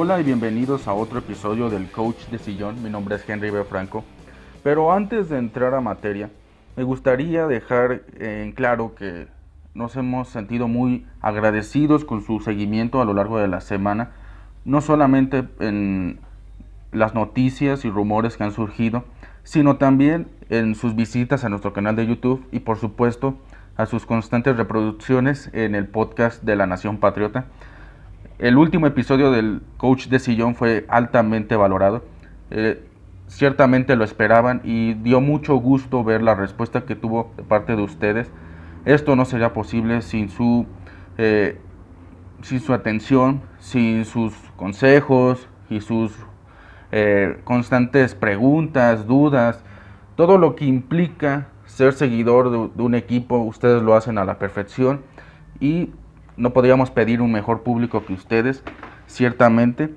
Hola y bienvenidos a otro episodio del Coach de Sillón. Mi nombre es Henry B. Franco. Pero antes de entrar a materia, me gustaría dejar en claro que nos hemos sentido muy agradecidos con su seguimiento a lo largo de la semana, no solamente en las noticias y rumores que han surgido, sino también en sus visitas a nuestro canal de YouTube y por supuesto a sus constantes reproducciones en el podcast de la Nación Patriota. El último episodio del Coach de Sillón fue altamente valorado. Eh, ciertamente lo esperaban y dio mucho gusto ver la respuesta que tuvo de parte de ustedes. Esto no sería posible sin su, eh, sin su atención, sin sus consejos y sus eh, constantes preguntas, dudas, todo lo que implica ser seguidor de, de un equipo, ustedes lo hacen a la perfección y no podríamos pedir un mejor público que ustedes, ciertamente.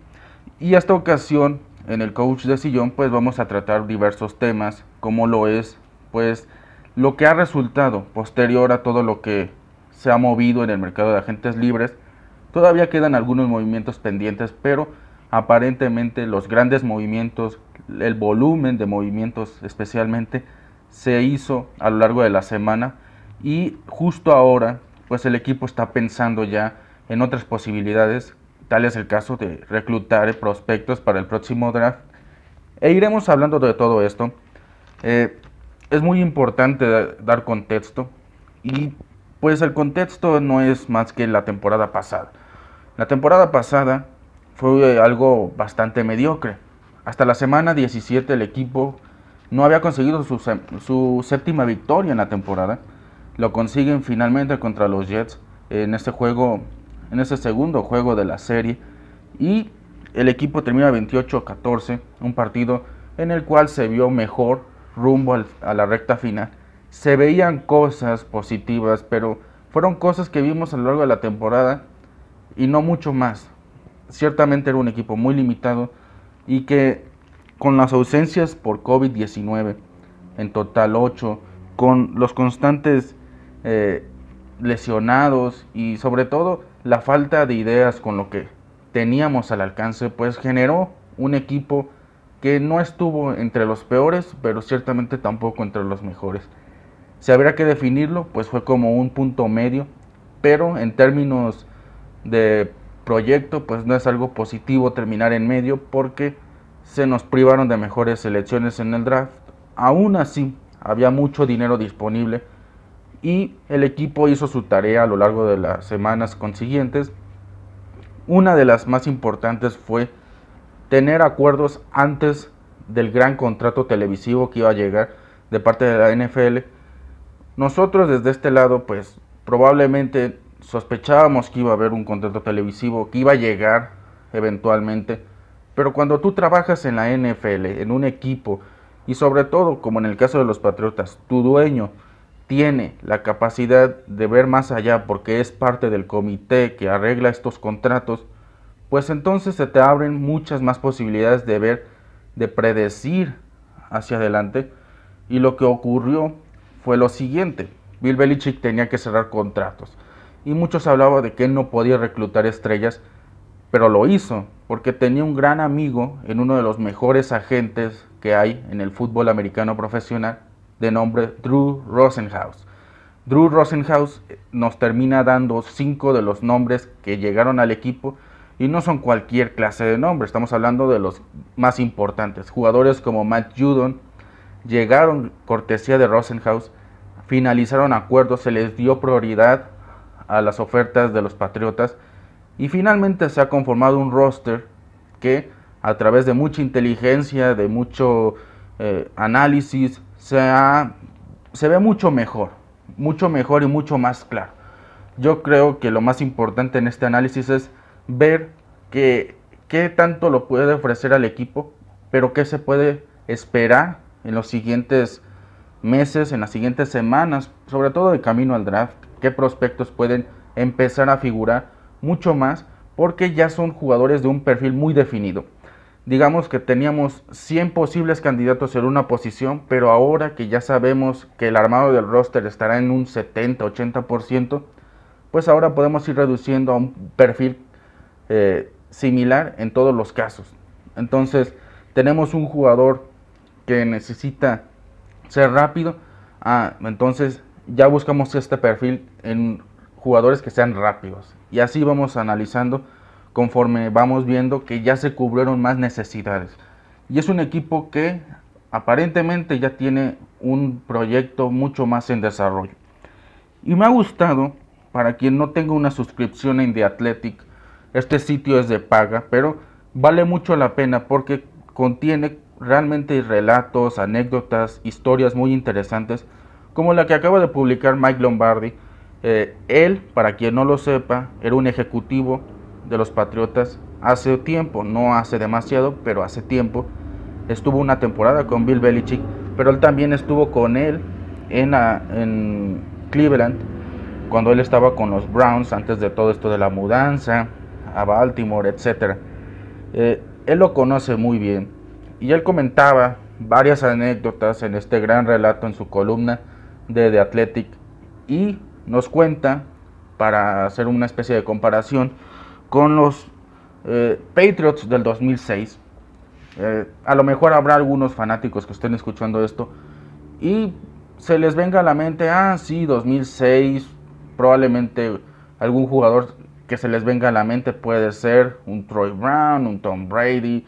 Y esta ocasión, en el coach de sillón, pues vamos a tratar diversos temas, como lo es, pues, lo que ha resultado posterior a todo lo que se ha movido en el mercado de agentes libres. Todavía quedan algunos movimientos pendientes, pero aparentemente los grandes movimientos, el volumen de movimientos especialmente, se hizo a lo largo de la semana y justo ahora pues el equipo está pensando ya en otras posibilidades, tal es el caso de reclutar prospectos para el próximo draft. E iremos hablando de todo esto. Eh, es muy importante dar contexto y pues el contexto no es más que la temporada pasada. La temporada pasada fue algo bastante mediocre. Hasta la semana 17 el equipo no había conseguido su, su séptima victoria en la temporada lo consiguen finalmente contra los Jets en este juego, en este segundo juego de la serie. Y el equipo termina 28-14, un partido en el cual se vio mejor rumbo a la recta final. Se veían cosas positivas, pero fueron cosas que vimos a lo largo de la temporada y no mucho más. Ciertamente era un equipo muy limitado y que con las ausencias por COVID-19, en total 8, con los constantes eh, lesionados y sobre todo la falta de ideas con lo que teníamos al alcance, pues generó un equipo que no estuvo entre los peores, pero ciertamente tampoco entre los mejores. Si habría que definirlo, pues fue como un punto medio, pero en términos de proyecto, pues no es algo positivo terminar en medio porque se nos privaron de mejores selecciones en el draft. Aún así, había mucho dinero disponible y el equipo hizo su tarea a lo largo de las semanas consiguientes. Una de las más importantes fue tener acuerdos antes del gran contrato televisivo que iba a llegar de parte de la NFL. Nosotros desde este lado pues probablemente sospechábamos que iba a haber un contrato televisivo que iba a llegar eventualmente, pero cuando tú trabajas en la NFL, en un equipo y sobre todo como en el caso de los Patriotas, tu dueño tiene la capacidad de ver más allá porque es parte del comité que arregla estos contratos, pues entonces se te abren muchas más posibilidades de ver, de predecir hacia adelante. Y lo que ocurrió fue lo siguiente. Bill Belichick tenía que cerrar contratos. Y muchos hablaban de que él no podía reclutar estrellas, pero lo hizo porque tenía un gran amigo en uno de los mejores agentes que hay en el fútbol americano profesional, de nombre Drew Rosenhaus. Drew Rosenhaus eh, nos termina dando cinco de los nombres que llegaron al equipo y no son cualquier clase de nombres, estamos hablando de los más importantes. Jugadores como Matt Judon llegaron cortesía de Rosenhaus, finalizaron acuerdos, se les dio prioridad a las ofertas de los Patriotas y finalmente se ha conformado un roster que a través de mucha inteligencia, de mucho eh, análisis, se, ve mucho mejor, mucho mejor y mucho más claro. Yo creo que lo más importante en este análisis es ver qué, qué tanto lo puede ofrecer al equipo, pero qué se puede esperar en los siguientes meses, en las siguientes semanas, sobre todo de camino al draft, qué prospectos pueden empezar a figurar mucho más, porque ya son jugadores de un perfil muy definido. Digamos que teníamos 100 posibles candidatos en una posición, pero ahora que ya sabemos que el armado del roster estará en un 70-80%, pues ahora podemos ir reduciendo a un perfil eh, similar en todos los casos. Entonces, tenemos un jugador que necesita ser rápido, ah, entonces ya buscamos este perfil en jugadores que sean rápidos. Y así vamos analizando conforme vamos viendo que ya se cubrieron más necesidades. Y es un equipo que aparentemente ya tiene un proyecto mucho más en desarrollo. Y me ha gustado, para quien no tenga una suscripción en The Athletic, este sitio es de paga, pero vale mucho la pena porque contiene realmente relatos, anécdotas, historias muy interesantes, como la que acaba de publicar Mike Lombardi. Eh, él, para quien no lo sepa, era un ejecutivo de los Patriotas hace tiempo, no hace demasiado, pero hace tiempo. Estuvo una temporada con Bill Belichick, pero él también estuvo con él en, en Cleveland, cuando él estaba con los Browns, antes de todo esto de la mudanza a Baltimore, etc. Eh, él lo conoce muy bien y él comentaba varias anécdotas en este gran relato en su columna de The Athletic y nos cuenta, para hacer una especie de comparación, con los eh, Patriots del 2006. Eh, a lo mejor habrá algunos fanáticos que estén escuchando esto y se les venga a la mente, ah, sí, 2006, probablemente algún jugador que se les venga a la mente puede ser un Troy Brown, un Tom Brady,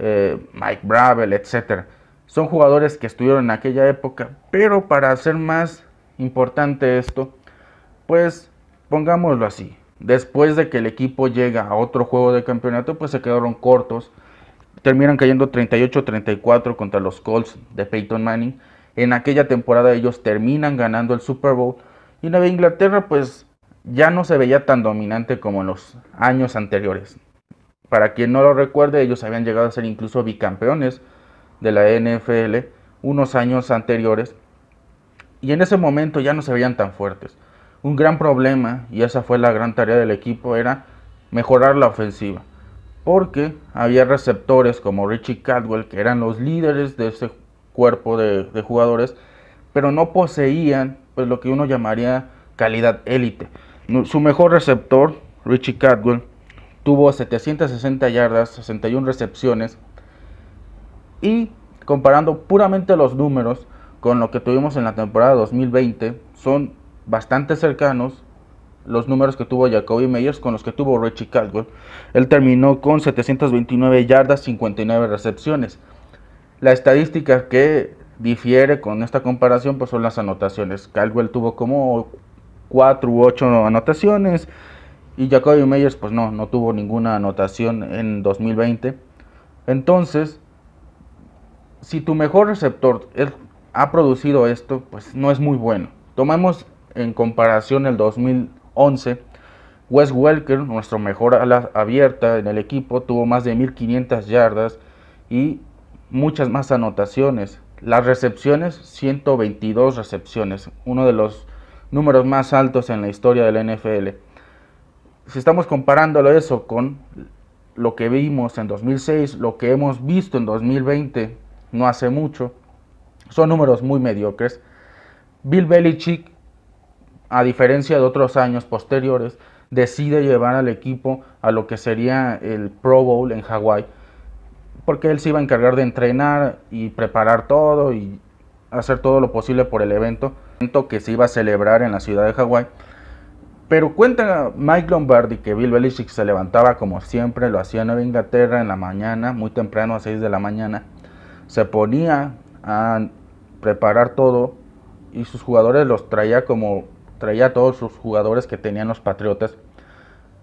eh, Mike Bravel, etc. Son jugadores que estuvieron en aquella época, pero para hacer más importante esto, pues pongámoslo así, Después de que el equipo llega a otro juego de campeonato, pues se quedaron cortos. Terminan cayendo 38-34 contra los Colts de Peyton Manning. En aquella temporada ellos terminan ganando el Super Bowl. Y Nueva Inglaterra pues ya no se veía tan dominante como en los años anteriores. Para quien no lo recuerde, ellos habían llegado a ser incluso bicampeones de la NFL unos años anteriores. Y en ese momento ya no se veían tan fuertes. Un gran problema, y esa fue la gran tarea del equipo, era mejorar la ofensiva. Porque había receptores como Richie Cadwell, que eran los líderes de ese cuerpo de, jugadores, pero no poseían pues, lo que uno llamaría calidad élite. Su mejor receptor, Richie Cadwell, tuvo 760 yardas, 61 recepciones. Y comparando puramente los números con lo que tuvimos en la temporada 2020, son bastante cercanos los números que tuvo Jacoby Meyers con los que tuvo Richie Caldwell. Él terminó con 729 yardas, 59 recepciones. La estadística que difiere con esta comparación pues son las anotaciones. Caldwell tuvo como 4 u 8 anotaciones y Jacoby Meyers pues no, no tuvo ninguna anotación en 2020. Entonces, si tu mejor receptor ha producido esto, pues no es muy bueno. Tomamos en comparación el 2011, Wes Welker, nuestro mejor ala abierta en el equipo, tuvo más de 1500 yardas y muchas más anotaciones. Las recepciones, 122 recepciones, uno de los números más altos en la historia de la NFL. Si estamos comparándolo eso con lo que vimos en 2006, lo que hemos visto en 2020, no hace mucho, son números muy mediocres. Bill Belichick a diferencia de otros años posteriores, decide llevar al equipo a lo que sería el Pro Bowl en Hawái, porque él se iba a encargar de entrenar y preparar todo y hacer todo lo posible por el evento, que se iba a celebrar en la ciudad de Hawái. Pero cuenta Mike Lombardi que Bill Belichick se levantaba como siempre, lo hacía en Nueva Inglaterra en la mañana, muy temprano a 6 de la mañana, se ponía a preparar todo y sus jugadores los traía como traía todos sus jugadores que tenían los Patriotas.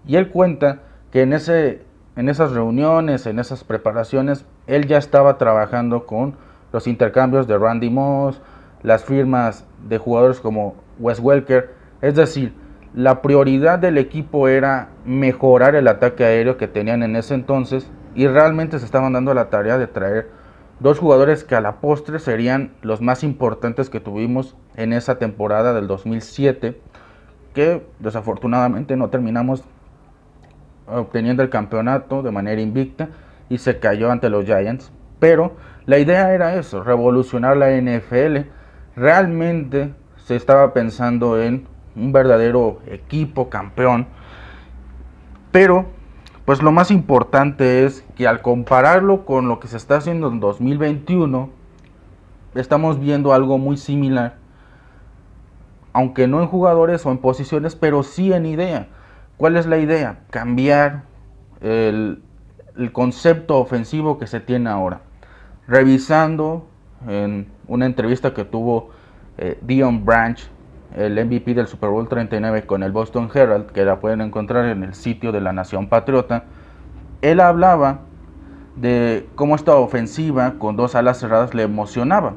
Y él cuenta que en, ese, en esas reuniones, en esas preparaciones, él ya estaba trabajando con los intercambios de Randy Moss, las firmas de jugadores como Wes Welker. Es decir, la prioridad del equipo era mejorar el ataque aéreo que tenían en ese entonces y realmente se estaban dando la tarea de traer dos jugadores que a la postre serían los más importantes que tuvimos en esa temporada del 2007, que desafortunadamente no terminamos obteniendo el campeonato de manera invicta y se cayó ante los Giants. Pero la idea era eso, revolucionar la NFL. Realmente se estaba pensando en un verdadero equipo campeón. Pero, pues lo más importante es que al compararlo con lo que se está haciendo en 2021, estamos viendo algo muy similar. Aunque no en jugadores o en posiciones, pero sí en idea. ¿Cuál es la idea? Cambiar el, concepto ofensivo que se tiene ahora. Revisando en una entrevista que tuvo eh, Dion Branch, el MVP del Super Bowl 39 con el Boston Herald, que la pueden encontrar en el sitio de la Nación Patriota, él hablaba de cómo esta ofensiva con dos alas cerradas le emocionaba.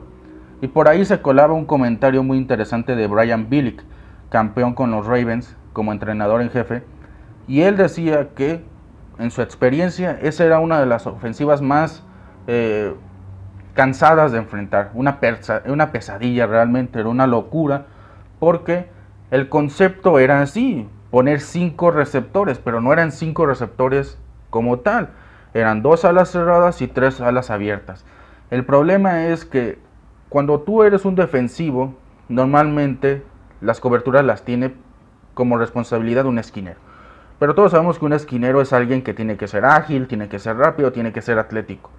Y por ahí se colaba un comentario muy interesante de Brian Billick, campeón con los Ravens como entrenador en jefe, y él decía que en su experiencia esa era una de las ofensivas más eh, cansadas de enfrentar, una, una pesadilla realmente, era una locura, porque el concepto era así, poner cinco receptores, pero no eran cinco receptores como tal, eran dos alas cerradas y tres alas abiertas. El problema es que cuando tú eres un defensivo, normalmente las coberturas las tiene como responsabilidad un esquinero. Pero todos sabemos que un esquinero es alguien que tiene que ser ágil, tiene que ser rápido, tiene que ser atlético.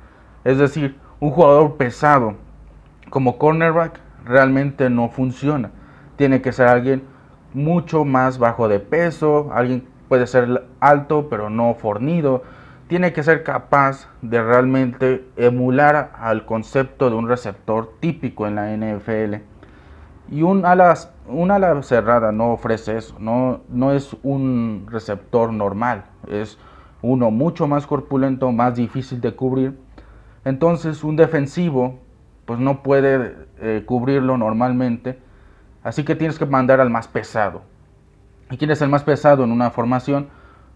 Es decir, un jugador pesado como cornerback realmente no funciona. Tiene que ser alguien mucho más bajo de peso, alguien puede ser alto pero no fornido. Tiene que ser capaz de realmente emular al concepto de un receptor típico en la NFL. Y un ala, cerrada no ofrece eso, no, no es un receptor normal, es uno mucho más corpulento, más difícil de cubrir. Entonces un defensivo pues no puede eh, cubrirlo normalmente, así que tienes que mandar al más pesado. ¿Y quién es el más pesado en una formación?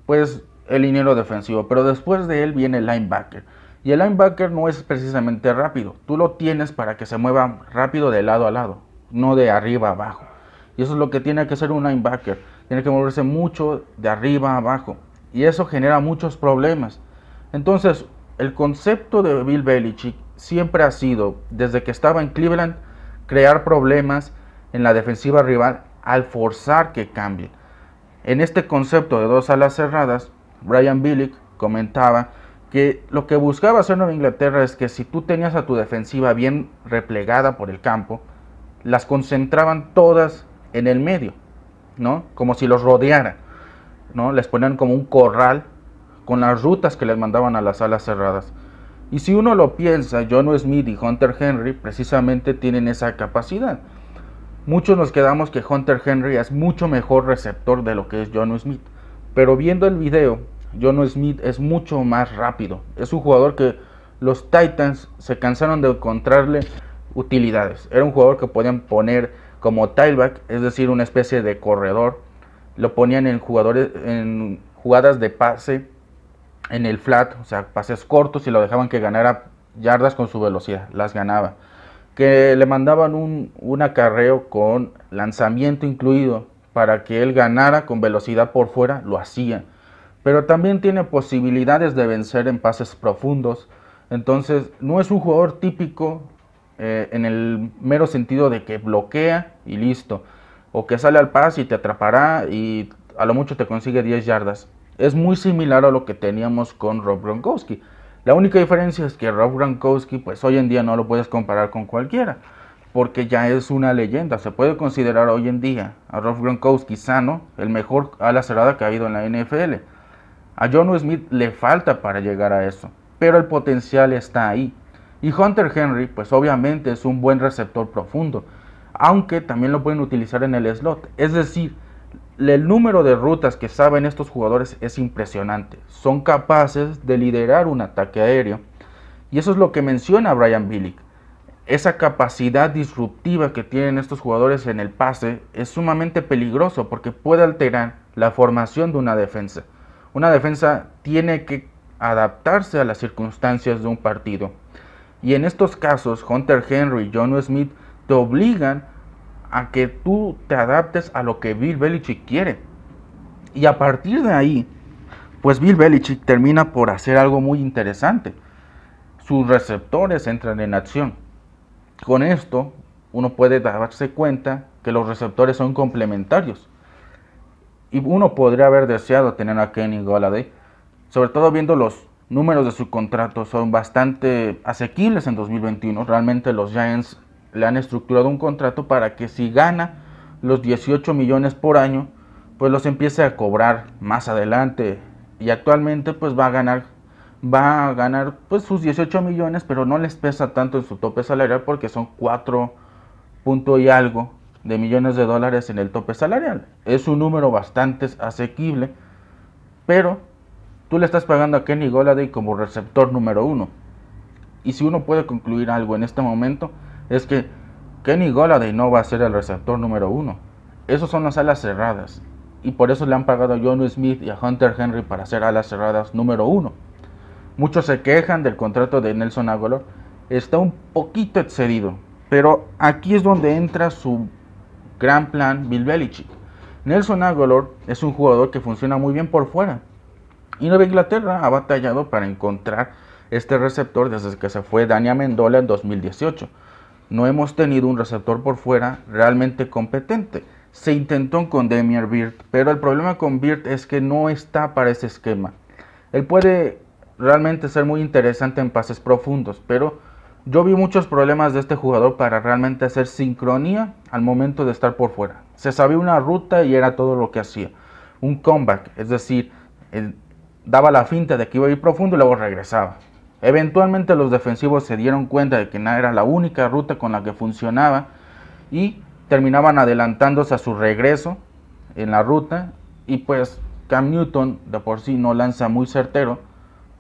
Pues el liniero defensivo, pero después de él viene el linebacker. Y el linebacker no es precisamente rápido, tú lo tienes para que se mueva rápido de lado a lado no de arriba a abajo. Y eso es lo que tiene que hacer un linebacker. Tiene que moverse mucho de arriba a abajo. Y eso genera muchos problemas. Entonces, el concepto de Bill Belichick siempre ha sido, desde que estaba en Cleveland, crear problemas en la defensiva rival al forzar que cambie. En este concepto de dos alas cerradas, Brian Billick comentaba que lo que buscaba hacer Nueva Inglaterra es que si tú tenías a tu defensiva bien replegada por el campo, las concentraban todas en el medio, ¿no? Como si los rodearan, ¿no? Les ponían como un corral con las rutas que les mandaban a las alas cerradas. Y si uno lo piensa, John Smith y Hunter Henry precisamente tienen esa capacidad. Muchos nos quedamos que Hunter Henry es mucho mejor receptor de lo que es John Smith. Pero viendo el video, John Smith es mucho más rápido. Es un jugador que los Titans se cansaron de encontrarle utilidades. Era un jugador que podían poner como tailback, es decir, una especie de corredor. Lo ponían en jugadores en jugadas de pase en el flat, o sea, pases cortos y lo dejaban que ganara yardas con su velocidad, las ganaba. Que le mandaban un, un acarreo con lanzamiento incluido para que él ganara con velocidad por fuera, lo hacía. Pero también tiene posibilidades de vencer en pases profundos. Entonces, no es un jugador típico eh, en el mero sentido de que bloquea y listo. O que sale al pase y te atrapará y a lo mucho te consigue 10 yardas. Es muy similar a lo que teníamos con Rob Gronkowski. La única diferencia es que Rob Gronkowski, pues hoy en día no lo puedes comparar con cualquiera, porque ya es una leyenda. Se puede considerar hoy en día a Rob Gronkowski sano el mejor ala cerrada que ha habido en la NFL. A John Smith le falta para llegar a eso, pero el potencial está ahí. Y Hunter Henry, pues obviamente es un buen receptor profundo, aunque también lo pueden utilizar en el slot. Es decir, el número de rutas que saben estos jugadores es impresionante. Son capaces de liderar un ataque aéreo. Y eso es lo que menciona Brian Billick. Esa capacidad disruptiva que tienen estos jugadores en el pase es sumamente peligroso porque puede alterar la formación de una defensa. Una defensa tiene que adaptarse a las circunstancias de un partido. Y en estos casos, Hunter Henry y John Smith te obligan a que tú te adaptes a lo que Bill Belichick quiere. Y a partir de ahí, pues Bill Belichick termina por hacer algo muy interesante. Sus receptores entran en acción. Con esto, uno puede darse cuenta que los receptores son complementarios. Y uno podría haber deseado tener a Kenny Golladay, sobre todo viendo los números de su contrato, son bastante asequibles en 2021. Realmente los Giants le han estructurado un contrato para que si gana los 18 millones por año, pues los empiece a cobrar más adelante. Y actualmente pues va a ganar va a ganar pues sus 18 millones, pero no les pesa tanto en su tope salarial porque son 4 punto y algo de millones de dólares en el tope salarial. Es un número bastante asequible, pero tú le estás pagando a Kenny Golladay como receptor número uno. Y si uno puede concluir algo en este momento, es que Kenny Golladay no va a ser el receptor número uno. Esos son las alas cerradas. Y por eso le han pagado a John Smith y a Hunter Henry para ser alas cerradas número uno. Muchos se quejan del contrato de Nelson Aguilar. Está un poquito excedido. Pero aquí es donde entra su gran plan Bill Belichick. Nelson Aguilar es un jugador que funciona muy bien por fuera. Y Nueva Inglaterra ha batallado para encontrar este receptor desde que se fue Dania Mendola en 2018. No hemos tenido un receptor por fuera realmente competente. Se intentó con Demian Beard, pero el problema con Beard es que no está para ese esquema. Él puede realmente ser muy interesante en pases profundos, pero yo vi muchos problemas de este jugador para realmente hacer sincronía al momento de estar por fuera. Se sabía una ruta y era todo lo que hacía. Un comeback, es decir, daba la finta de que iba a ir profundo y luego regresaba. Eventualmente los defensivos se dieron cuenta de que no era la única ruta con la que funcionaba y terminaban adelantándose a su regreso en la ruta y pues Cam Newton de por sí no lanza muy certero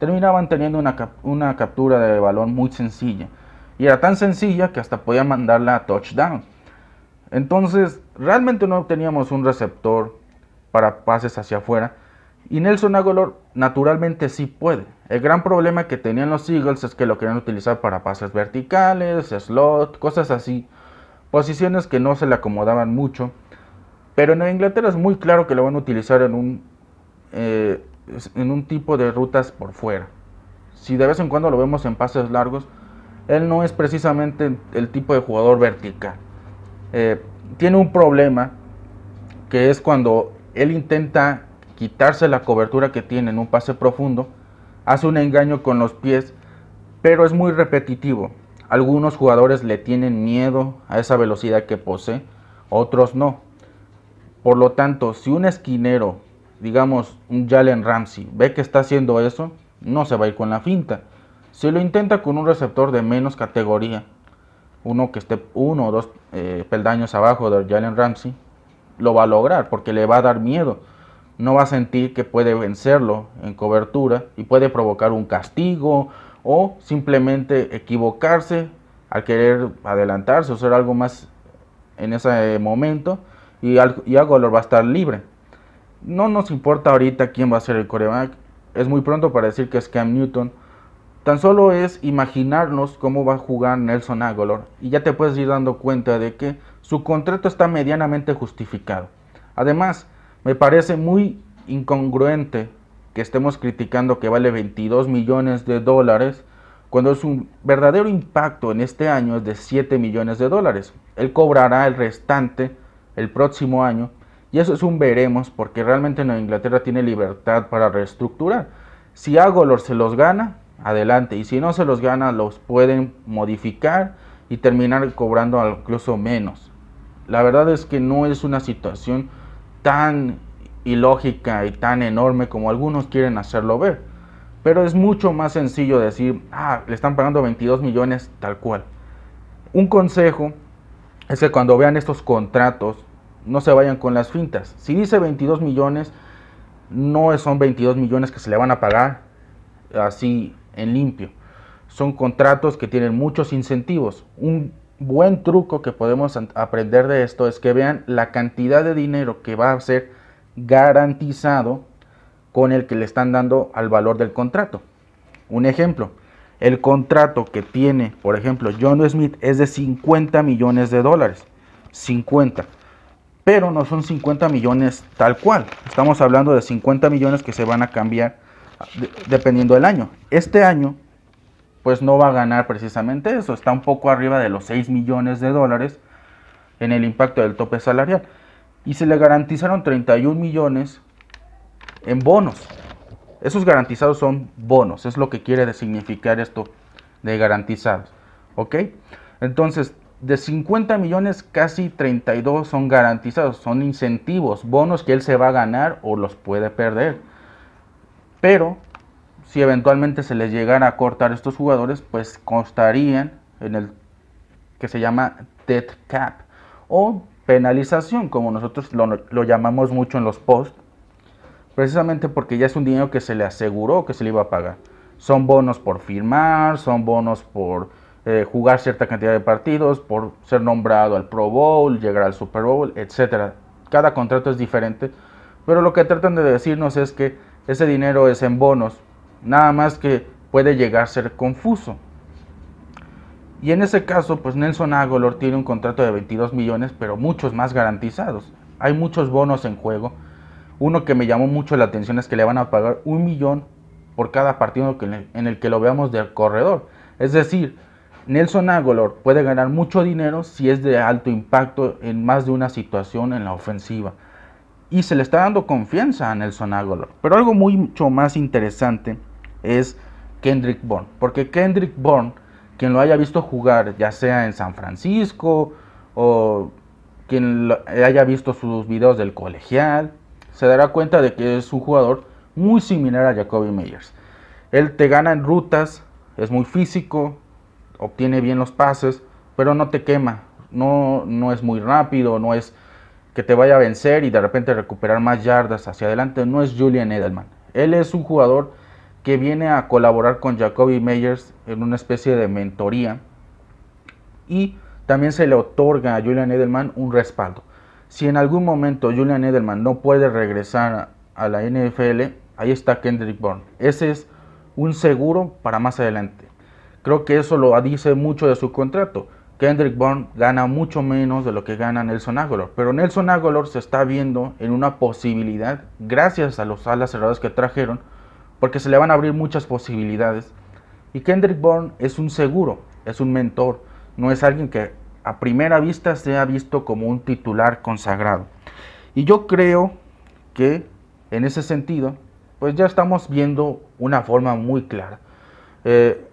terminaban teniendo una, una captura de balón muy sencilla. Y era tan sencilla que hasta podía mandarla a touchdown. Entonces, realmente no teníamos un receptor para pases hacia afuera. Y Nelson Aguilar naturalmente sí puede. El gran problema que tenían los Eagles es que lo querían utilizar para pases verticales, slot, cosas así. Posiciones que no se le acomodaban mucho. Pero en Inglaterra es muy claro que lo van a utilizar en un eh, en un tipo de rutas por fuera. Si de vez en cuando lo vemos en pases largos, él no es precisamente el tipo de jugador vertical. Eh, tiene un problema que es cuando él intenta quitarse la cobertura que tiene en un pase profundo, hace un engaño con los pies, pero es muy repetitivo. Algunos jugadores le tienen miedo a esa velocidad que posee, otros no. Por lo tanto, si un esquinero digamos, un Jalen Ramsey ve que está haciendo eso, no se va a ir con la finta. Si lo intenta con un receptor de menos categoría, uno que esté uno o dos eh, peldaños abajo de Jalen Ramsey, lo va a lograr porque le va a dar miedo. No va a sentir que puede vencerlo en cobertura y puede provocar un castigo o simplemente equivocarse al querer adelantarse o hacer algo más en ese momento y, y va a estar libre no nos importa ahorita quién va a ser el coreback. Es muy pronto para decir que es Cam Newton. Tan solo es imaginarnos cómo va a jugar Nelson Aguilar y ya te puedes ir dando cuenta de que su contrato está medianamente justificado. Además, me parece muy incongruente que estemos criticando que vale 22 millones de dólares cuando su verdadero impacto en este año es de 7 millones de dólares. Él cobrará el restante el próximo año y eso es un veremos porque realmente Nueva Inglaterra tiene libertad para reestructurar. Si Agolor se los gana, adelante. Y si no se los gana, los pueden modificar y terminar cobrando incluso menos. La verdad es que no es una situación tan ilógica y tan enorme como algunos quieren hacerlo ver. Pero es mucho más sencillo decir, ah, le están pagando 22 millones tal cual. Un consejo es que cuando vean estos contratos no se vayan con las fintas. Si dice 22 millones, no son 22 millones que se le van a pagar así en limpio. Son contratos que tienen muchos incentivos. Un buen truco que podemos aprender de esto es que vean la cantidad de dinero que va a ser garantizado con el que le están dando al valor del contrato. Un ejemplo, el contrato que tiene, por ejemplo, John Smith es de 50 millones de dólares. 50. Pero no son 50 millones tal cual. Estamos hablando de 50 millones que se van a cambiar dependiendo del año. Este año, pues no va a ganar precisamente eso. Está un poco arriba de los 6 millones de dólares en el impacto del tope salarial. Y se le garantizaron 31 millones en bonos. Esos garantizados son bonos, es lo que quiere significar esto de garantizados. ¿Ok? Entonces, de 50 millones, casi 32 son garantizados, son incentivos, bonos que él se va a ganar o los puede perder. Pero, si eventualmente se les llegara a cortar estos jugadores, pues constarían en el que se llama dead cap o penalización, como nosotros lo, lo llamamos mucho en los posts, precisamente porque ya es un dinero que se le aseguró que se le iba a pagar. Son bonos por firmar, son bonos por eh, jugar cierta cantidad de partidos, por ser nombrado al Pro Bowl, llegar al Super Bowl, etc. Cada contrato es diferente, pero lo que tratan de decirnos es que ese dinero es en bonos, nada más que puede llegar a ser confuso. Y en ese caso, pues Nelson Aguilar tiene un contrato de 22 millones, pero muchos más garantizados. Hay muchos bonos en juego uno que me llamó mucho la atención es que le van a pagar un millón por cada partido en el que lo veamos del corredor. Es decir, Nelson Aguilar puede ganar mucho dinero si es de alto impacto en más de una situación en la ofensiva. Y se le está dando confianza a Nelson Aguilar. Pero algo mucho más interesante es Kendrick Bourne. Porque Kendrick Bourne, quien lo haya visto jugar, ya sea en San Francisco o quien haya visto sus videos del colegial, se dará cuenta de que es un jugador muy similar a Jacoby Meyers. Él te gana en rutas, es muy físico, obtiene bien los pases, pero no te quema. No, no es muy rápido, no es que te vaya a vencer y de repente recuperar más yardas hacia adelante. No es Julian Edelman. Él es un jugador que viene a colaborar con Jacoby Meyers en una especie de mentoría y también se le otorga a Julian Edelman un respaldo. Si en algún momento Julian Edelman no puede regresar a la NFL, ahí está Kendrick Bourne. Ese es un seguro para más adelante. Creo que eso lo dice mucho de su contrato. Kendrick Bourne gana mucho menos de lo que gana Nelson Aguilar, pero Nelson Aguilar se está viendo en una posibilidad gracias a los alas cerradas que trajeron, porque se le van a abrir muchas posibilidades. Y Kendrick Bourne es un seguro, es un mentor, no es alguien que a primera vista se ha visto como un titular consagrado. Y yo creo que en ese sentido, pues ya estamos viendo una forma muy clara. Eh,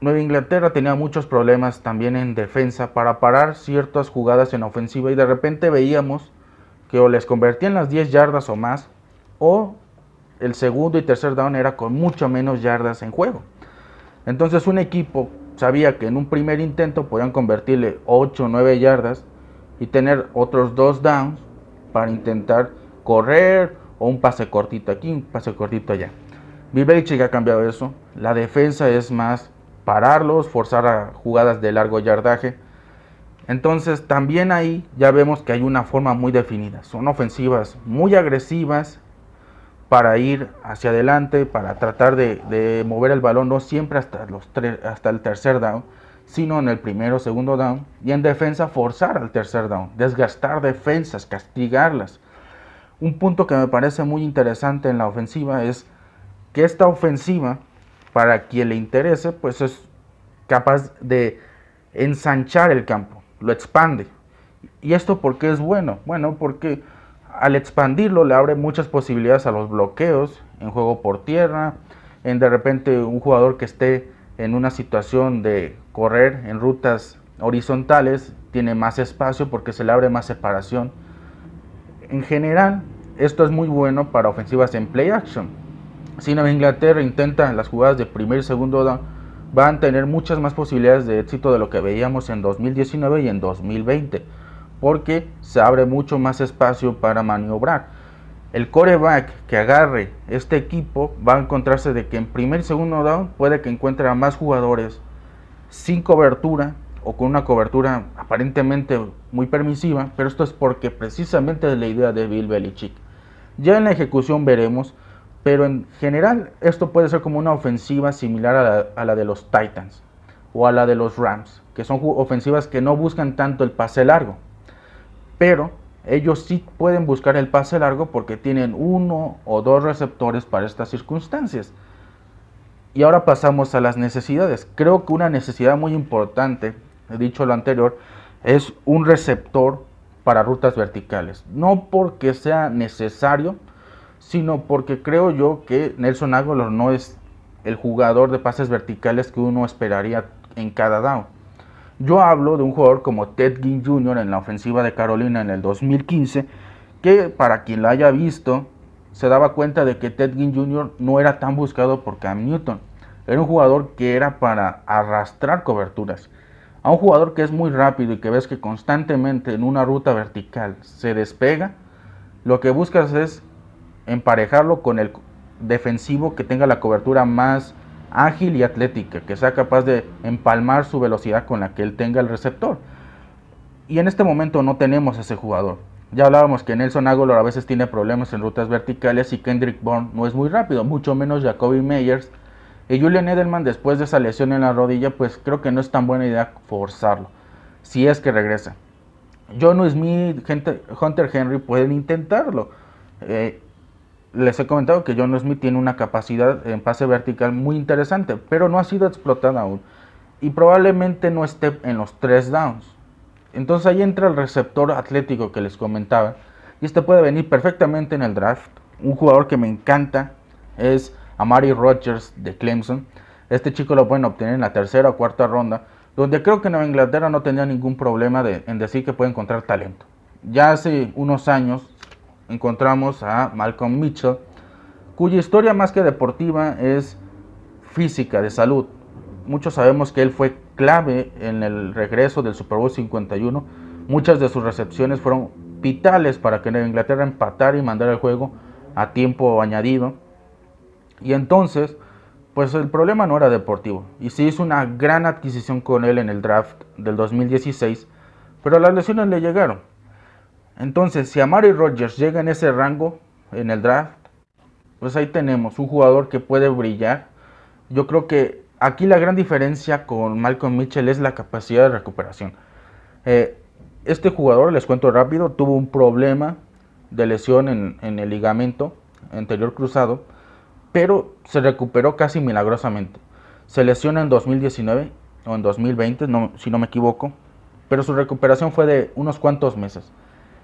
Nueva Inglaterra tenía muchos problemas también en defensa para parar ciertas jugadas en ofensiva y de repente veíamos que o les convertían las 10 yardas o más o el segundo y tercer down era con mucho menos yardas en juego. Entonces un equipo sabía que en un primer intento podían convertirle 8 o 9 yardas y tener otros dos downs para intentar correr o un pase cortito aquí, un pase cortito allá. Bill ha cambiado eso. La defensa es más pararlos, forzar a jugadas de largo yardaje. Entonces también ahí ya vemos que hay una forma muy definida. Son ofensivas muy agresivas para ir hacia adelante, para tratar de, mover el balón, no siempre hasta, los hasta el tercer down, sino en el primero segundo down, y en defensa forzar al tercer down, desgastar defensas, castigarlas. Un punto que me parece muy interesante en la ofensiva es que esta ofensiva, para quien le interese, pues es capaz de ensanchar el campo, lo expande. ¿Y esto por qué es bueno? Bueno, porque al expandirlo le abre muchas posibilidades a los bloqueos en juego por tierra, en de repente un jugador que esté en una situación de correr en rutas horizontales tiene más espacio porque se le abre más separación. En general, esto es muy bueno para ofensivas en play action. Si Nueva Inglaterra intenta las jugadas de primer y segundo down, van a tener muchas más posibilidades de éxito de lo que veíamos en 2019 y en 2020 porque se abre mucho más espacio para maniobrar. El coreback que agarre este equipo va a encontrarse de que en primer y segundo down puede que encuentre a más jugadores sin cobertura o con una cobertura aparentemente muy permisiva, pero esto es porque precisamente es la idea de Bill Belichick. Ya en la ejecución veremos, Pero en general esto puede ser como una ofensiva similar a la, a la de los Titans o a la de los Rams, que son ofensivas que no buscan tanto el pase largo. Pero ellos sí pueden buscar el pase largo porque tienen uno o dos receptores para estas circunstancias. Y ahora pasamos a las necesidades. Creo que una necesidad muy importante, he dicho lo anterior, es un receptor para rutas verticales. No porque sea necesario, sino porque creo yo que Nelson Aguilar no es el jugador de pases verticales que uno esperaría en cada down. Yo hablo de un jugador como Ted Ginn Jr. en la ofensiva de Carolina en el 2015, que para quien lo haya visto, se daba cuenta de que Ted Ginn Jr. no era tan buscado por Cam Newton. Era un jugador que era para arrastrar coberturas. A un jugador que es muy rápido y que ves que constantemente en una ruta vertical se despega, lo que buscas es emparejarlo con el defensivo que tenga la cobertura más ágil y atlética, que sea capaz de empalmar su velocidad con la que él tenga el receptor. Y en este momento no tenemos ese jugador. Ya hablábamos que Nelson Aguilar a veces tiene problemas en rutas verticales y Kendrick Bourne no es muy rápido, mucho menos Jacoby Meyers. Y Julian Edelman después de esa lesión en la rodilla, pues creo que no es tan buena idea forzarlo, si es que regresa. John Smith, Hunter Henry pueden intentarlo. Eh, les he comentado que John Smith tiene una capacidad en pase vertical muy interesante, pero no ha sido explotada aún. Y probablemente no esté en los tres downs. Entonces ahí entra el receptor atlético que les comentaba. Y este puede venir perfectamente en el draft. Un jugador que me encanta es Amari Rogers de Clemson. Este chico lo pueden obtener en la tercera o cuarta ronda, donde creo que Nueva Inglaterra no tenía ningún problema en decir que puede encontrar talento. Ya hace unos años encontramos a Malcolm Mitchell, cuya historia más que deportiva es física, de salud. Muchos sabemos que él fue clave en el regreso del Super Bowl 51. Muchas de sus recepciones fueron vitales para que Inglaterra empatara y mandara el juego a tiempo añadido. Y entonces, pues el problema no era deportivo. Y se hizo una gran adquisición con él en el draft del 2016, pero las lesiones le llegaron. Entonces, si Amari Rogers llega en ese rango en el draft, pues ahí tenemos un jugador que puede brillar. Yo creo que aquí la gran diferencia con Malcolm Mitchell es la capacidad de recuperación. Eh, este jugador, les cuento rápido, tuvo un problema de lesión en, el ligamento anterior cruzado, pero se recuperó casi milagrosamente. Se lesiona en 2019 o en 2020, si no me equivoco, pero su recuperación fue de unos cuantos meses.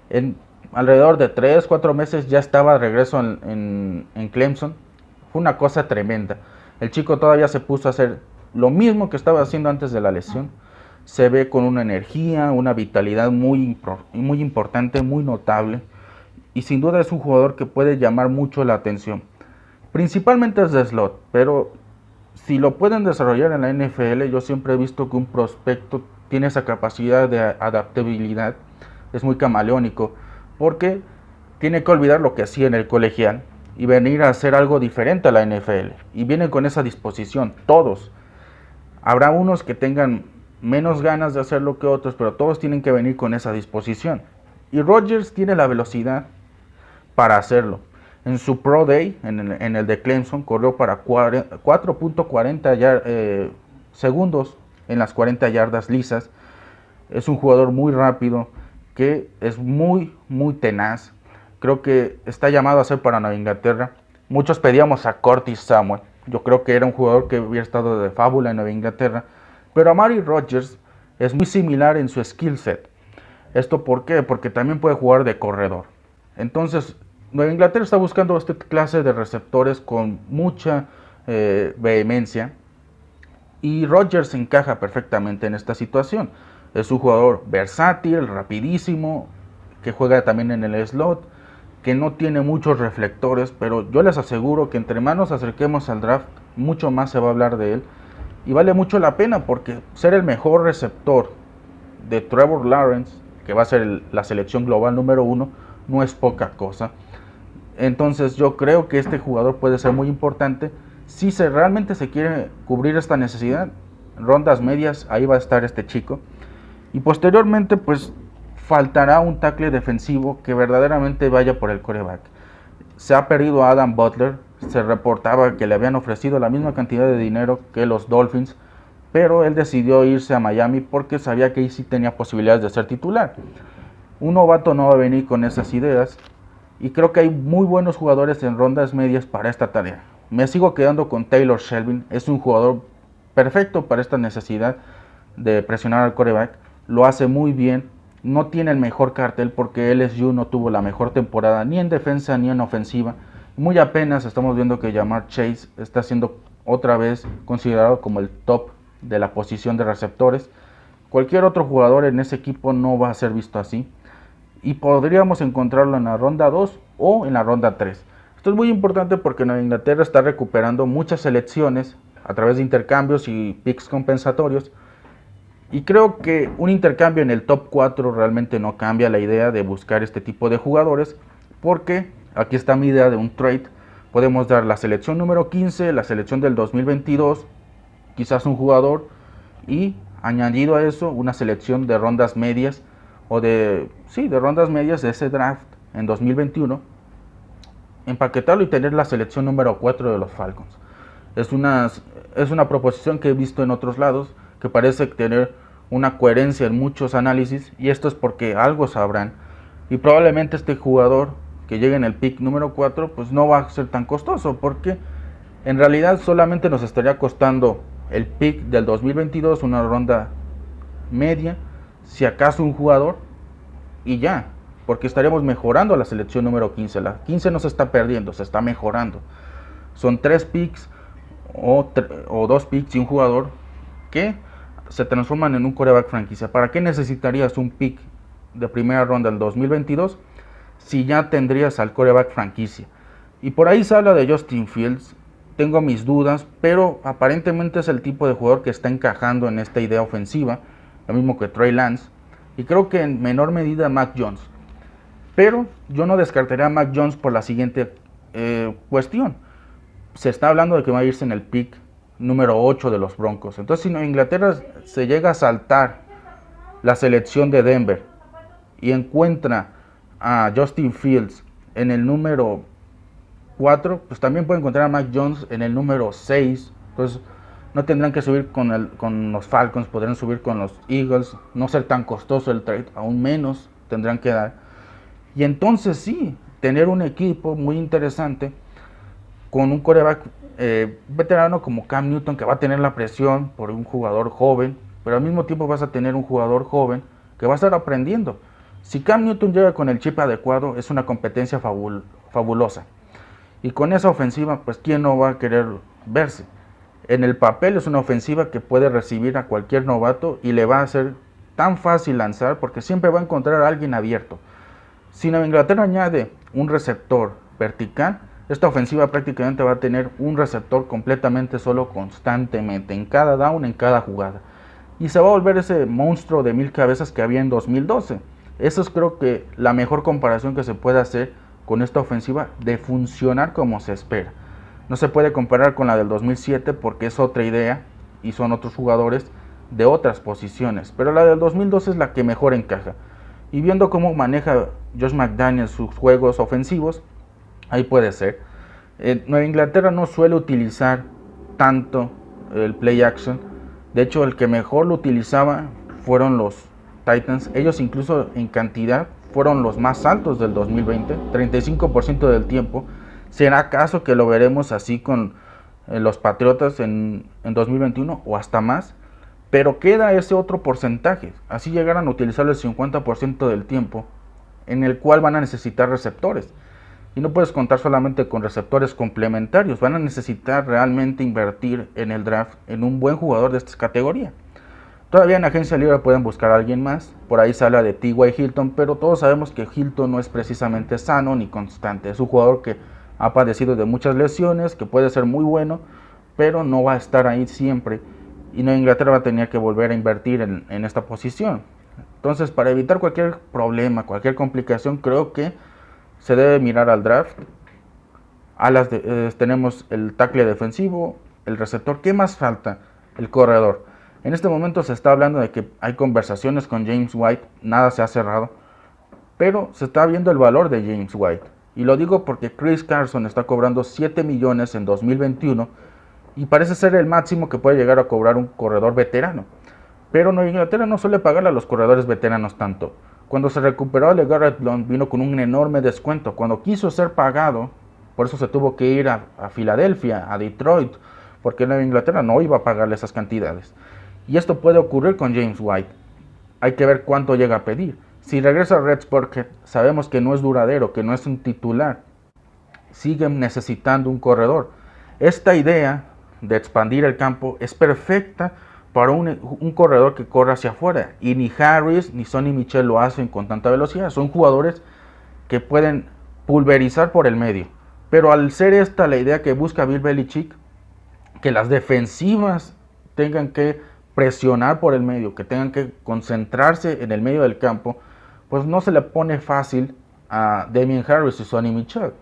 En alrededor de 3, 4 meses ya estaba de regreso en, Clemson. Fue una cosa tremenda. El chico todavía se puso a hacer lo mismo que estaba haciendo antes de la lesión. Se ve con una energía, una vitalidad muy, muy importante, muy notable. Y sin duda es un jugador que puede llamar mucho la atención. Principalmente es de slot, pero si lo pueden desarrollar en la NFL, yo siempre he visto que un prospecto tiene esa capacidad de adaptabilidad es muy camaleónico, porque tiene que olvidar lo que hacía en el colegial y venir a hacer algo diferente a la NFL. Y vienen con esa disposición, todos. Habrá unos que tengan menos ganas de hacerlo que otros, pero todos tienen que venir con esa disposición. Y Rodgers tiene la velocidad para hacerlo. En su Pro Day, en el, de Clemson, corrió para 4.40 eh, segundos en las 40 yardas lisas. Es un jugador muy rápido, que es muy, muy tenaz. Creo que está llamado a ser para Nueva Inglaterra. Muchos pedíamos a Curtis Samuel. Yo creo que era un jugador que hubiera estado de fábula en Nueva Inglaterra. Pero a Mari Rogers es muy similar en su skill set. ¿Esto por qué? Porque también puede jugar de corredor. Entonces, Nueva Inglaterra está buscando esta clase de receptores con mucha eh, vehemencia. Y Rogers encaja perfectamente en esta situación. Es un jugador versátil, rapidísimo, que juega también en el slot, que no tiene muchos reflectores, pero yo les aseguro que entre más nos acerquemos al draft, mucho más se va a hablar de él. Y vale mucho la pena porque ser el mejor receptor de Trevor Lawrence, que va a ser la selección global número uno, no es poca cosa. Entonces yo creo que este jugador puede ser muy importante. Si se, realmente se quiere cubrir esta necesidad, rondas medias, ahí va a estar este chico. Y posteriormente, pues faltará un tackle defensivo que verdaderamente vaya por el coreback. Se ha perdido a Adam Butler, se reportaba que le habían ofrecido la misma cantidad de dinero que los Dolphins, pero él decidió irse a Miami porque sabía que ahí sí tenía posibilidades de ser titular. Un novato no va a venir con esas ideas y creo que hay muy buenos jugadores en rondas medias para esta tarea. Me sigo quedando con Taylor Shelvin, es un jugador perfecto para esta necesidad de presionar al coreback, lo hace muy bien, no tiene el mejor cartel porque LSU no tuvo la mejor temporada ni en defensa ni en ofensiva. Muy apenas estamos viendo que Jamar Chase está siendo otra vez considerado como el top de la posición de receptores. Cualquier otro jugador en ese equipo no va a ser visto así. Y podríamos encontrarlo en la ronda 2 o en la ronda 3. Esto es muy importante porque Nueva Inglaterra está recuperando muchas selecciones a través de intercambios y picks compensatorios y creo que un intercambio en el top 4 realmente no cambia la idea de buscar este tipo de jugadores, porque aquí está mi idea de un trade. Podemos dar la selección número 15, la selección del 2022, quizás un jugador, y añadido a eso una selección de rondas medias, o de, sí, de rondas medias de ese draft en 2021, empaquetarlo y tener la selección número 4 de los Falcons. Es una, es una proposición que he visto en otros lados que parece tener una coherencia en muchos análisis y esto es porque algo sabrán. Y probablemente este jugador que llegue en el pick número 4 pues no va a ser tan costoso porque en realidad solamente nos estaría costando el pick del 2022 una ronda media si acaso un jugador y ya porque estaríamos mejorando la selección número 15 la 15 no se está perdiendo se está mejorando. Son tres picks o, o dos picks y un jugador que se transforman en un coreback franquicia. ¿Para qué necesitarías un pick de primera ronda del 2022 si ya tendrías al coreback franquicia? Y por ahí se habla de Justin Fields. Tengo mis dudas, pero aparentemente es el tipo de jugador que está encajando en esta idea ofensiva, lo mismo que Trey Lance, y creo que en menor medida Mac Jones. Pero yo no descartaría a Mac Jones por la siguiente eh, cuestión. Se está hablando de que va a irse en el pick número 8 de los Broncos. Entonces, si Inglaterra se llega a saltar la selección de Denver y encuentra a Justin Fields en el número 4, pues también puede encontrar a Mike Jones en el número 6. Entonces, no tendrán que subir con, el, con los Falcons, podrán subir con los Eagles, no ser tan costoso el trade, aún menos tendrán que dar. Y entonces sí, tener un equipo muy interesante con un coreback eh, veterano como Cam Newton que va a tener la presión por un jugador joven, pero al mismo tiempo vas a tener un jugador joven que va a estar aprendiendo. Si Cam Newton llega con el chip adecuado, es una competencia fabulosa. Y con esa ofensiva, pues ¿quién no va a querer verse? En el papel es una ofensiva que puede recibir a cualquier novato y le va a ser tan fácil lanzar porque siempre va a encontrar a alguien abierto. Si Nueva Inglaterra añade un receptor vertical, esta ofensiva prácticamente va a tener un receptor completamente solo constantemente, en cada down, en cada jugada. Y se va a volver ese monstruo de mil cabezas que había en 2012. Eso es creo que la mejor comparación que se puede hacer con esta ofensiva de funcionar como se espera. No se puede comparar con la del 2007 porque es otra idea y son otros jugadores de otras posiciones. Pero la del 2012 es la que mejor encaja. Y viendo cómo maneja Josh McDaniel sus juegos ofensivos, Ahí puede ser. Eh, Nueva Inglaterra no suele utilizar tanto el play action. De hecho, el que mejor lo utilizaba fueron los Titans. Ellos incluso en cantidad fueron los más altos del 2020, 35% del tiempo. ¿Será acaso que lo veremos así con eh, los Patriotas en, en 2021 o hasta más? Pero queda ese otro porcentaje. Así llegarán a utilizar el 50% del tiempo en el cual van a necesitar receptores. Y no puedes contar solamente con receptores complementarios, van a necesitar realmente invertir en el draft en un buen jugador de esta categoría. Todavía en agencia libre pueden buscar a alguien más, por ahí se habla de T.Y. Hilton, pero todos sabemos que Hilton no es precisamente sano ni constante, es un jugador que ha padecido de muchas lesiones, que puede ser muy bueno, pero no va a estar ahí siempre y no Inglaterra va a tener que volver a invertir en, en esta posición. Entonces, para evitar cualquier problema, cualquier complicación, creo que se debe mirar al draft. Alas eh, tenemos el tackle defensivo, el receptor. ¿Qué más falta? El corredor. En este momento se está hablando de que hay conversaciones con James White, nada se ha cerrado, pero se está viendo el valor de James White. Y lo digo porque Chris Carson está cobrando 7 millones en 2021 y parece ser el máximo que puede llegar a cobrar un corredor veterano. Pero Nueva Inglaterra no suele pagarle a los corredores veteranos tanto. Cuando se recuperó el Garrett Blunt vino con un enorme descuento. Cuando quiso ser pagado, por eso se tuvo que ir a, a Filadelfia, a Detroit, porque Nueva Inglaterra no iba a pagarle esas cantidades. Y esto puede ocurrir con James White. Hay que ver cuánto llega a pedir. Si regresa a Reds porque sabemos que no es duradero, que no es un titular. Siguen necesitando un corredor. Esta idea de expandir el campo es perfecta para un, corredor que corre hacia afuera. Y ni Harris ni Sonny Michel lo hacen con tanta velocidad. Son jugadores que pueden pulverizar por el medio. Pero al ser esta la idea que busca Bill Belichick, que las defensivas tengan que presionar por el medio, que tengan que concentrarse en el medio del campo, pues no se le pone fácil a Damien Harris y Sonny Michel.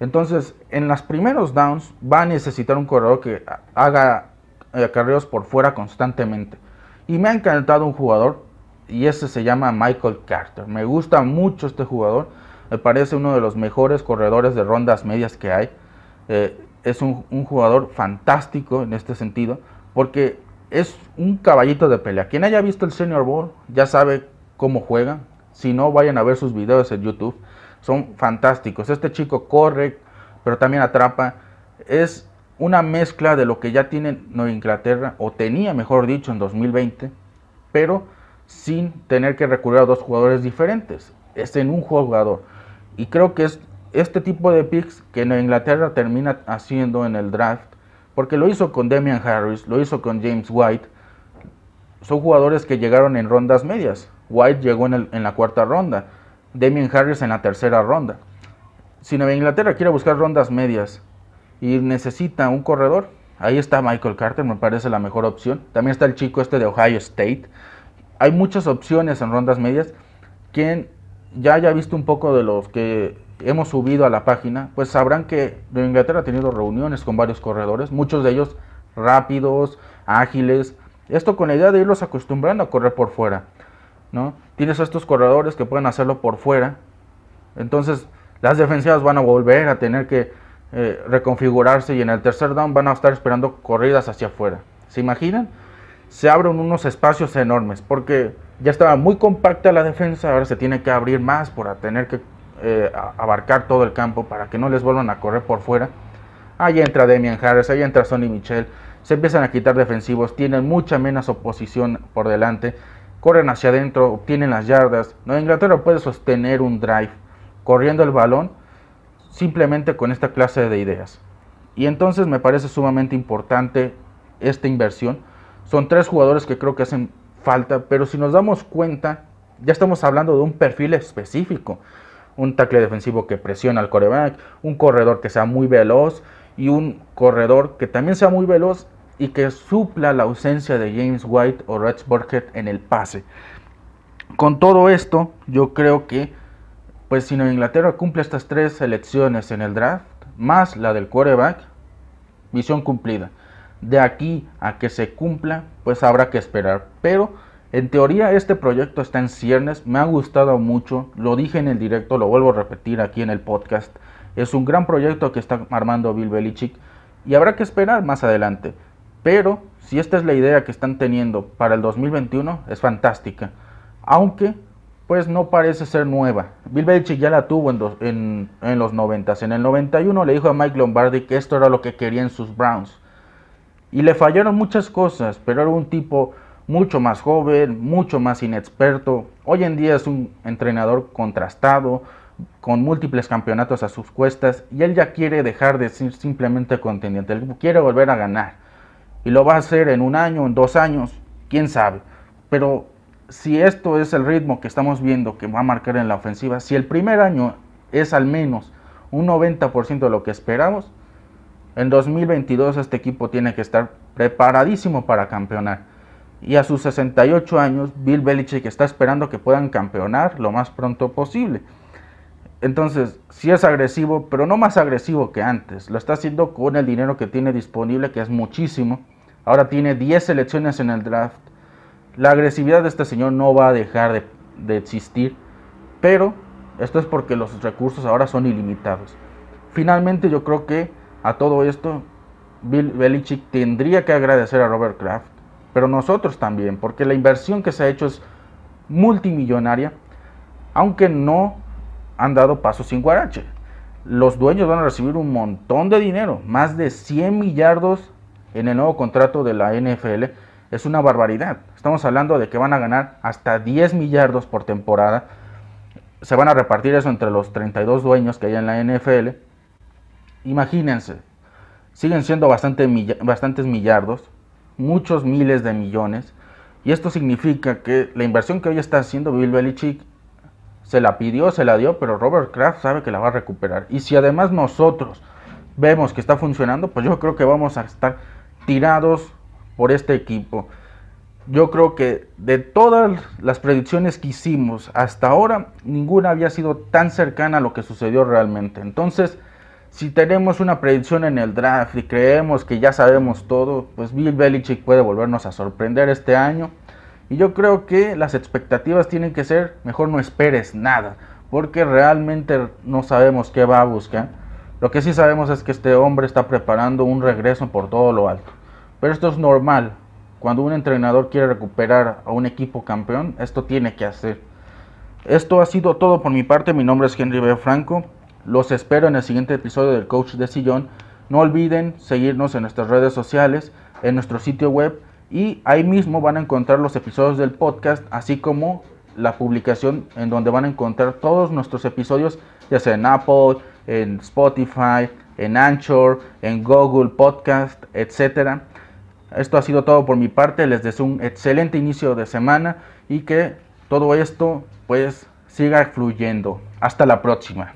Entonces, en los primeros downs va a necesitar un corredor que haga acarreos por fuera constantemente. Y me ha encantado un jugador y ese se llama Michael Carter. Me gusta mucho este jugador. Me parece uno de los mejores corredores de rondas medias que hay. Eh, es un, jugador fantástico en este sentido porque es un caballito de pelea. Quien haya visto el Senior Bowl ya sabe cómo juega. Si no, vayan a ver sus videos en YouTube son fantásticos. Este chico corre, pero también atrapa. Es una mezcla de lo que ya tiene Nueva Inglaterra, o tenía, mejor dicho, en 2020, pero sin tener que recurrir a dos jugadores diferentes. Es en un jugador. Y creo que es este tipo de picks que Nueva Inglaterra termina haciendo en el draft, porque lo hizo con Damian Harris, lo hizo con James White. Son jugadores que llegaron en rondas medias. White llegó en, la cuarta ronda. Damien Harris en la tercera ronda. Si Nueva Inglaterra quiere buscar rondas medias y necesita un corredor, ahí está Michael Carter, me parece la mejor opción. También está el chico este de Ohio State. Hay muchas opciones en rondas medias. Quien ya haya visto un poco de los que hemos subido a la página, pues sabrán que Inglaterra ha tenido reuniones con varios corredores, muchos de ellos rápidos, ágiles. Esto con la idea de irlos acostumbrando a correr por fuera. ¿no? Tienes a estos corredores que pueden hacerlo por fuera. Entonces, las defensivas van a volver a tener que eh, reconfigurarse y en el tercer down van a estar esperando corridas hacia afuera. ¿Se imaginan? Se abren unos espacios enormes porque ya estaba muy compacta la defensa, ahora se tiene que abrir más para tener que eh, abarcar todo el campo para que no les vuelvan a correr por fuera. Ahí entra Demian Harris, ahí entra Sonny Michel, se empiezan a quitar defensivos, tienen mucha menos oposición por delante corren hacia adentro, obtienen las yardas. Nueva Inglaterra puede sostener un drive corriendo el balón simplemente con esta clase de ideas. Y entonces me parece sumamente importante esta inversión. Son tres jugadores que creo que hacen falta, pero si nos damos cuenta, ya estamos hablando de un perfil específico. Un tackle defensivo que presiona al coreback, un corredor que sea muy veloz y un corredor que también sea muy veloz y que supla la ausencia de James White o Rex Burkhead en el pase. Con todo esto, yo creo que, pues si Nueva Inglaterra cumple estas tres selecciones en el draft, más la del quarterback, misión cumplida. De aquí a que se cumpla, pues habrá que esperar. Pero en teoría este proyecto está en ciernes, me ha gustado mucho, lo dije en el directo, lo vuelvo a repetir aquí en el podcast. Es un gran proyecto que está armando Bill Belichick y habrá que esperar más adelante. Pero si esta es la idea que están teniendo para el 2021, es fantástica. Aunque, pues no parece ser nueva. Bill Belichick ya la tuvo en, los 90. En el 91 le dijo a Mike Lombardi que esto era lo que querían sus Browns. Y le fallaron muchas cosas, pero era un tipo mucho más joven, mucho más inexperto. Hoy en día es un entrenador contrastado, con múltiples campeonatos a sus cuestas, y él ya quiere dejar de ser simplemente contendiente, él quiere volver a ganar y lo va a hacer en un año, en dos años, quién sabe. Pero si esto es el ritmo que estamos viendo que va a marcar en la ofensiva, si el primer año es al menos un 90% de lo que esperamos, en 2022 este equipo tiene que estar preparadísimo para campeonar. Y a sus 68 años, Bill Belichick está esperando que puedan campeonar lo más pronto posible. Entonces, sí es agresivo, pero no más agresivo que antes. Lo está haciendo con el dinero que tiene disponible, que es muchísimo. Ahora tiene 10 selecciones en el draft. La agresividad de este señor no va a dejar de, existir, pero Esto es porque los recursos ahora son ilimitados. Finalmente yo creo que a todo esto Bill Belichick tendría que agradecer a Robert Kraft, pero nosotros también, porque la inversión que se ha hecho es multimillonaria, aunque no han dado paso sin guarache. Los dueños van a recibir un montón de dinero, más de 100 millardos en el nuevo contrato de la NFL. Es una barbaridad. Estamos hablando de que van a ganar hasta 10 millardos por temporada. Se van a repartir eso entre los 32 dueños que hay en la NFL. Imagínense, siguen siendo bastante, bastantes millardos, muchos miles de millones. Y esto significa que la inversión que hoy está haciendo Bill Belichick se la pidió, se la dio, pero Robert Kraft sabe que la va a recuperar. Y si además nosotros vemos que está funcionando, pues yo creo que vamos a estar tirados por este equipo. Yo creo que de todas las predicciones que hicimos hasta ahora, ninguna había sido tan cercana a lo que sucedió realmente. Entonces, si tenemos una predicción en el draft y creemos que ya sabemos todo, pues Bill Belichick puede volvernos a sorprender este año. Y yo creo que las expectativas tienen que ser, mejor no esperes nada, porque realmente no sabemos qué va a buscar. Lo que sí sabemos es que este hombre está preparando un regreso por todo lo alto. Pero esto es normal. Cuando un entrenador quiere recuperar a un equipo campeón, esto tiene que hacer. Esto ha sido todo por mi parte. Mi nombre es Henry B. Franco. Los espero en el siguiente episodio del Coach de Sillón. No olviden seguirnos en nuestras redes sociales, en nuestro sitio web y ahí mismo van a encontrar los episodios del podcast, así como la publicación en donde van a encontrar todos nuestros episodios, ya sea en Apple, en Spotify, en Anchor, en Google Podcast, etc. Esto ha sido todo por mi parte. Les deseo un excelente inicio de semana y que todo esto pues siga fluyendo. Hasta la próxima.